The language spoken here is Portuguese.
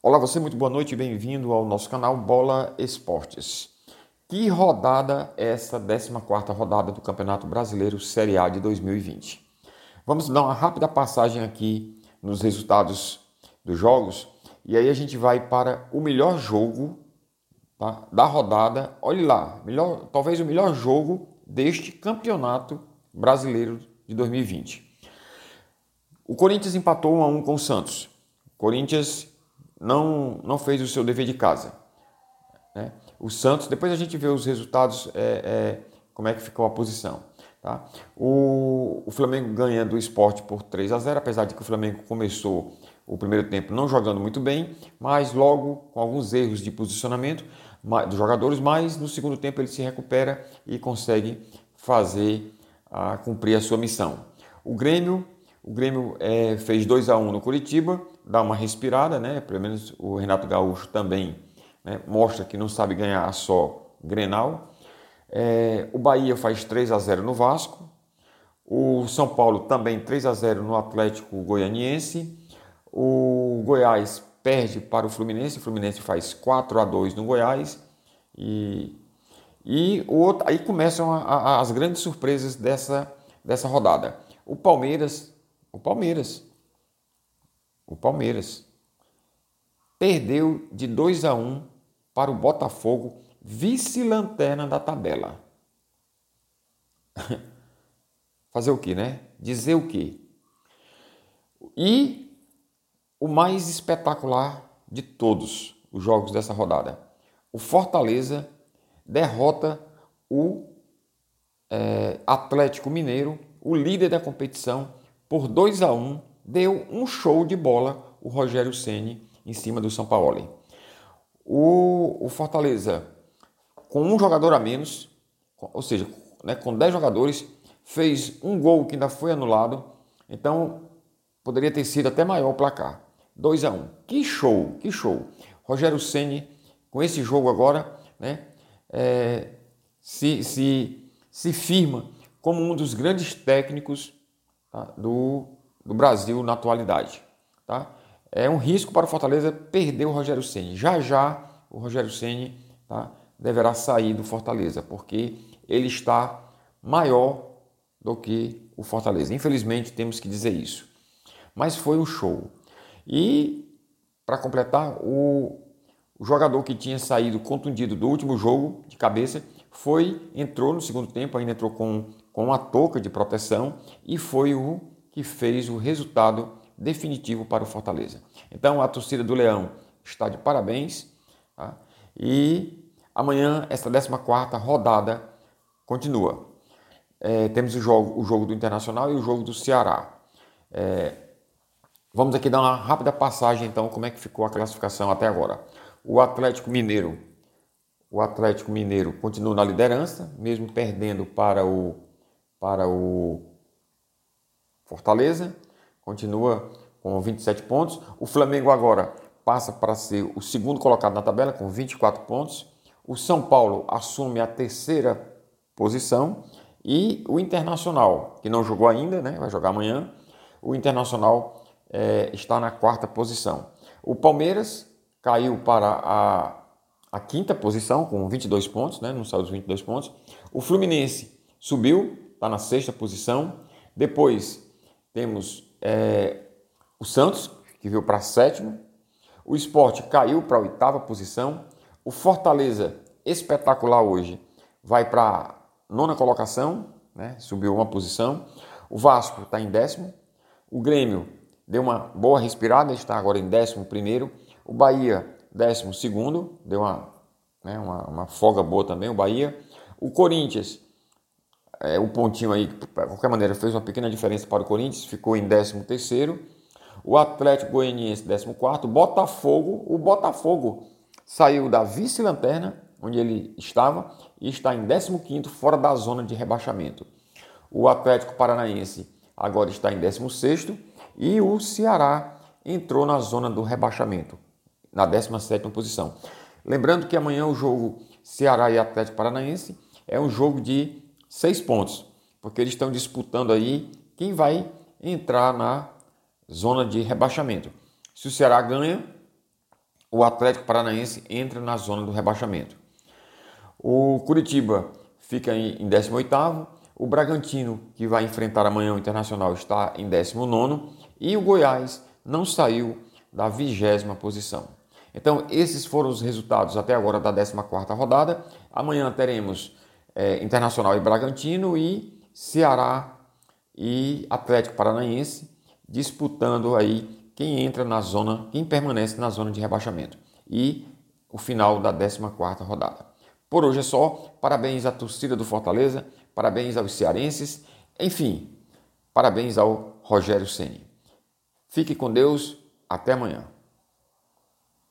Olá, você, muito boa noite bem-vindo ao nosso canal Bola Esportes. Que rodada é essa 14 rodada do Campeonato Brasileiro Série A de 2020? Vamos dar uma rápida passagem aqui nos resultados dos jogos e aí a gente vai para o melhor jogo tá, da rodada. Olhe lá, melhor, talvez o melhor jogo deste Campeonato Brasileiro de 2020. O Corinthians empatou 1 a 1 com o Santos. O Corinthians não, não fez o seu dever de casa. Né? O Santos, depois a gente vê os resultados, é, é, como é que ficou a posição. Tá? O, o Flamengo ganha do esporte por 3 a 0, apesar de que o Flamengo começou o primeiro tempo não jogando muito bem, mas logo com alguns erros de posicionamento dos jogadores, mas no segundo tempo ele se recupera e consegue fazer a cumprir a sua missão. O Grêmio, o Grêmio é, fez 2 a 1 no Curitiba, dá uma respirada, né? Pelo menos o Renato Gaúcho também né? mostra que não sabe ganhar só Grenal. É, o Bahia faz 3 a 0 no Vasco. O São Paulo também 3 a 0 no Atlético Goianiense. O Goiás perde para o Fluminense. O Fluminense faz 4 a 2 no Goiás. E, e outro, aí começam a, a, as grandes surpresas dessa, dessa rodada. O Palmeiras, o Palmeiras o Palmeiras. Perdeu de 2 a 1 para o Botafogo, vice-lanterna da tabela. Fazer o que, né? Dizer o que? E o mais espetacular de todos os jogos dessa rodada. O Fortaleza derrota o é, Atlético Mineiro, o líder da competição, por 2 a 1 deu um show de bola o Rogério Ceni em cima do São Paulo. O, o Fortaleza, com um jogador a menos, ou seja, né, com 10 jogadores, fez um gol que ainda foi anulado, então poderia ter sido até maior o placar. 2 a 1 um. Que show, que show. Rogério Ceni com esse jogo agora, né, é, se, se, se firma como um dos grandes técnicos do, do Brasil na atualidade. Tá? É um risco para o Fortaleza perder o Rogério Ceni. Já já o Rogério Ceni tá, deverá sair do Fortaleza, porque ele está maior do que o Fortaleza. Infelizmente temos que dizer isso. Mas foi um show. E para completar, o, o jogador que tinha saído contundido do último jogo de cabeça foi entrou no segundo tempo, ainda entrou com, com uma touca de proteção e foi o que fez o resultado definitivo para o Fortaleza. Então a torcida do Leão está de parabéns tá? e amanhã essa 14 rodada continua. É, temos o jogo, o jogo do Internacional e o jogo do Ceará. É, vamos aqui dar uma rápida passagem então como é que ficou a classificação até agora. O Atlético Mineiro, o Atlético Mineiro continua na liderança, mesmo perdendo para o para o Fortaleza continua com 27 pontos. O Flamengo agora passa para ser o segundo colocado na tabela com 24 pontos. O São Paulo assume a terceira posição e o Internacional, que não jogou ainda, né, vai jogar amanhã, o Internacional é, está na quarta posição. O Palmeiras caiu para a, a quinta posição com 22 pontos, né, não saiu dos 22 pontos. O Fluminense subiu, está na sexta posição. Depois temos é, o Santos, que veio para sétimo. O esporte caiu para a oitava posição. O Fortaleza, espetacular hoje, vai para nona colocação, né? subiu uma posição. O Vasco está em décimo. O Grêmio deu uma boa respirada, está agora em décimo primeiro. O Bahia, décimo segundo, deu uma, né, uma, uma folga boa também, o Bahia. O Corinthians é, o pontinho aí, de qualquer maneira, fez uma pequena diferença para o Corinthians, ficou em 13 terceiro. O Atlético Goianiense, 14 Botafogo, o Botafogo saiu da vice-lanterna, onde ele estava, e está em 15 fora da zona de rebaixamento. O Atlético Paranaense agora está em 16 e o Ceará entrou na zona do rebaixamento, na 17 posição. Lembrando que amanhã o jogo Ceará e Atlético Paranaense é um jogo de seis pontos, porque eles estão disputando aí quem vai entrar na zona de rebaixamento. Se o Ceará ganha, o Atlético Paranaense entra na zona do rebaixamento. O Curitiba fica em 18º, o Bragantino, que vai enfrentar amanhã o Internacional, está em 19º e o Goiás não saiu da vigésima posição. Então, esses foram os resultados até agora da 14ª rodada. Amanhã teremos é, Internacional e Bragantino e Ceará e Atlético Paranaense disputando aí quem entra na zona, quem permanece na zona de rebaixamento. E o final da 14ª rodada. Por hoje é só. Parabéns à torcida do Fortaleza, parabéns aos cearenses, enfim, parabéns ao Rogério Ceni. Fique com Deus, até amanhã.